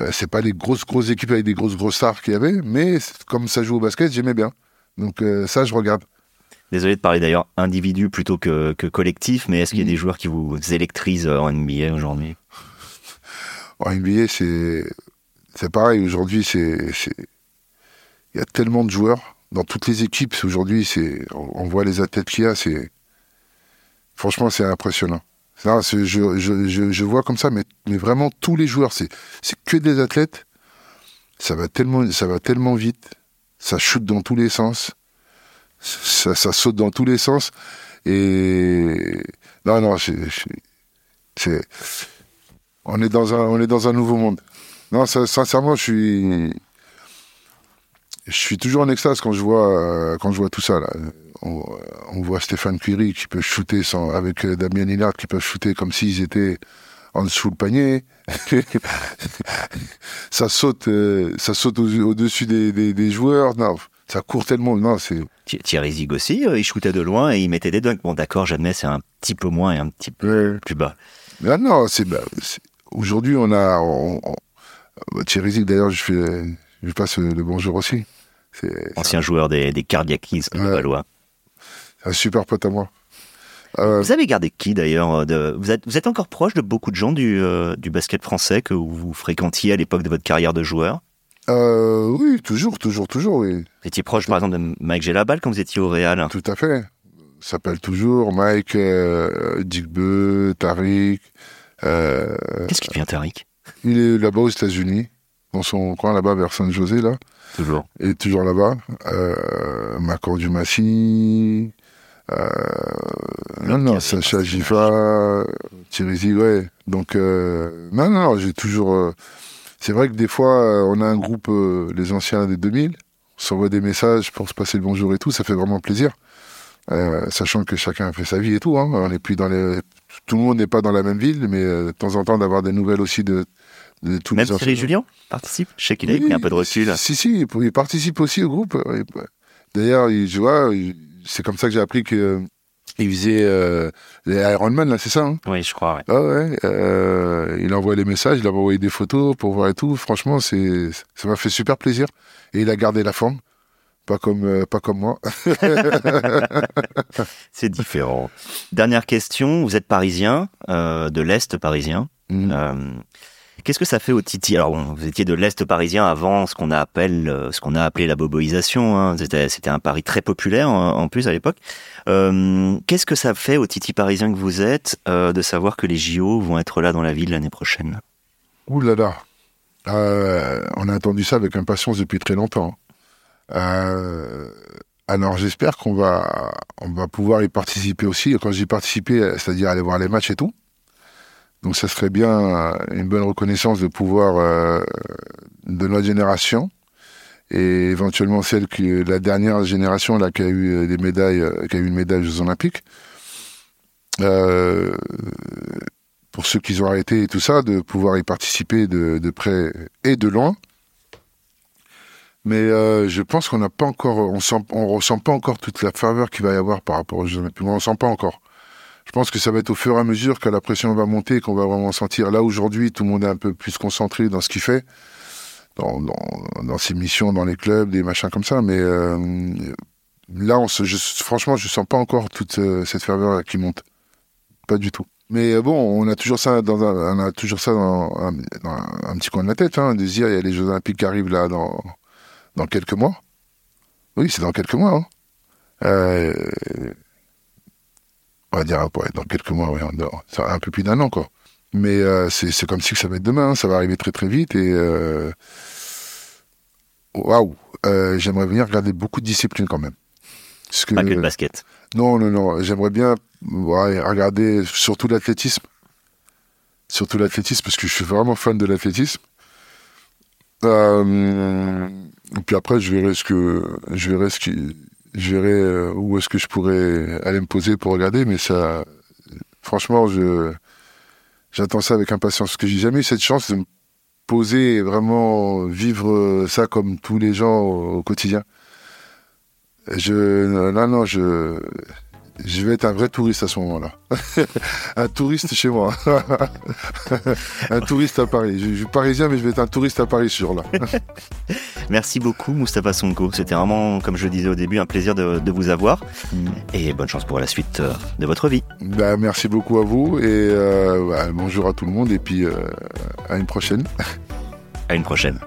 Euh, c'est pas les grosses grosses équipes avec des grosses grosses stars qu'il y avait, mais comme ça joue au basket, j'aimais bien. Donc euh, ça, je regarde. Désolé de parler d'ailleurs individu plutôt que, collectif, mais est-ce qu'il y a mm. des joueurs qui vous électrisent en NBA aujourd'hui? En NBA, c'est c'est pareil. Aujourd'hui, c'est il y a tellement de joueurs dans toutes les équipes. Aujourd'hui, c'est on voit les athlètes qu'il y a. C'est franchement, c'est impressionnant. Non, je, je, je, je, vois comme ça, mais, mais vraiment tous les joueurs, c'est que des athlètes. Ça va tellement, ça va tellement vite, ça chute dans tous les sens, ça, ça saute dans tous les sens. Et non, non, c'est, on est dans un, on est dans un nouveau monde. Non, sincèrement, je suis, je suis toujours en extase quand je vois, quand je vois tout ça là on, voit Stéphane Curie qui peut shooter sans, avec euh, Damien Lillard qui peut shooter comme s'ils étaient en dessous le panier. ça saute, euh, ça saute au-dessus des, joueurs. Non, ça court tellement. Non, c'est. Thierry Zig aussi, euh, il shootait de loin et il mettait des dunks. Bon, d'accord, j'admets, c'est un petit peu moins et un petit peu plus bas. Ah non, c'est aujourd'hui on a Thierry Zig d'ailleurs, je fais, je passe le bonjour aussi. Ancien joueur des, des Cardiaquis de Valois un super pote à moi. Euh, vous avez gardé qui d'ailleurs euh, vous êtes, vous êtes encore proche de beaucoup de gens du, euh, du basket français que vous fréquentiez à l'époque de votre carrière de joueur? Oui, toujours, toujours, toujours, oui. Vous étiez proche par exemple de Mike Gelabal quand vous étiez au Real? Tout à fait. S'appelle toujours Mike, Digbe, Tariq. Qu'est-ce qui devient Tariq? Il est là-bas aux États-Unis, dans son coin là-bas vers San José, là. Toujours. Et toujours là-bas. Euh, Macor. Euh, non, non, Sacha Gifa, Thierry ouais. Donc, euh, non, non, j'ai toujours. Euh, c'est vrai que des fois, euh, on a un groupe, les anciens des 2000, on s'envoie des messages pour se passer le bonjour et tout, ça fait vraiment plaisir. sachant que chacun fait sa vie et tout, hein. on est plus dans les. Tout le monde n'est pas dans la même ville, mais de temps en temps d'avoir des nouvelles aussi de, de tous Même Thierry Julien participe? Je sais qu'il a pris un peu de recul. Si, si, il participe aussi au groupe. D'ailleurs, je vois, c'est comme ça que j'ai appris que euh, il faisait euh, les Ironman, là, c'est ça hein? Oui, je crois, ouais. Ah ouais, euh, il envoie les messages, il a envoyé des photos pour voir et tout. Franchement, c'est, ça m'a fait super plaisir. Et il a gardé la forme. Pas comme, euh, pas comme moi. c'est différent. Dernière question. Vous êtes parisien, de l'Est parisien. Mmh. Qu'est-ce que ça fait au Titi? Alors, vous étiez de l'Est parisien avant ce qu'on euh, ce a appelé la boboisation. Hein. C'était, un pari très populaire en, plus à l'époque. Euh, qu'est-ce que ça fait au Titi parisien que vous êtes euh, de savoir que les JO vont être là dans la ville l'année prochaine? Ouh là là On a attendu ça avec impatience depuis très longtemps. alors j'espère qu'on va, on va pouvoir y participer aussi. Quand j'y participé, c'est-à-dire aller voir les matchs et tout, donc ça serait bien euh, une bonne reconnaissance de pouvoir euh, de notre génération et éventuellement celle que la dernière génération là qui a eu euh, des médailles, qui a eu une médaille aux Olympiques. pour ceux qui ont arrêté et tout ça, de pouvoir y participer de, près et de loin. Mais je pense qu'on n'a pas encore, on ressent pas encore toute la faveur qu'il va y avoir par rapport aux Jeux Olympiques. On ne sent pas encore je pense que ça va être au fur et à mesure que la pression va monter, qu'on va vraiment sentir. Là aujourd'hui, tout le monde est un peu plus concentré dans ce qu'il fait. dans, ses missions dans les clubs, des machins comme ça. Mais euh, là, on se, je, franchement, je sens pas encore toute euh, cette ferveur qui monte. Pas du tout. Mais euh, bon, on a toujours ça dans un, on a toujours ça dans un, petit coin de la tête, hein, de dire il y a les Jeux Olympiques qui arrivent là dans dans quelques mois. Oui, c'est dans quelques mois. Hein. Euh, on va dire ouais, dans quelques mois, ouais, ça un peu plus d'un an quoi. Mais euh, c'est comme si ça va être demain, hein, ça va arriver très très vite et euh, waouh, euh, j'aimerais venir regarder beaucoup de disciplines quand même. Parce que, Pas que le basket. Non, non, non. J'aimerais bien ouais, regarder surtout l'athlétisme. Surtout l'athlétisme, parce que je suis vraiment fan de l'athlétisme. Euh, et puis après, je verrai ce que, je verrai ce qui, je verrai euh, où est-ce que je pourrais aller me poser pour regarder. Mais ça, franchement, je, j'attends ça avec impatience. Parce que j'ai jamais eu cette chance de me poser et vraiment vivre ça comme tous les gens au quotidien. Je, là, non, je, je vais être un vrai touriste à ce moment-là. un touriste chez moi. un touriste à Paris. Je, suis parisien, mais je vais être un touriste à Paris ce jour-là. Merci beaucoup, Moustapha Sonko. C'était vraiment, comme je le disais au début, un plaisir de, de vous avoir. Mm. Et bonne chance pour la suite euh, de votre vie. Ben, merci beaucoup à vous. Et euh, bah, bonjour à tout le monde. Et puis, euh, à une prochaine. À une prochaine.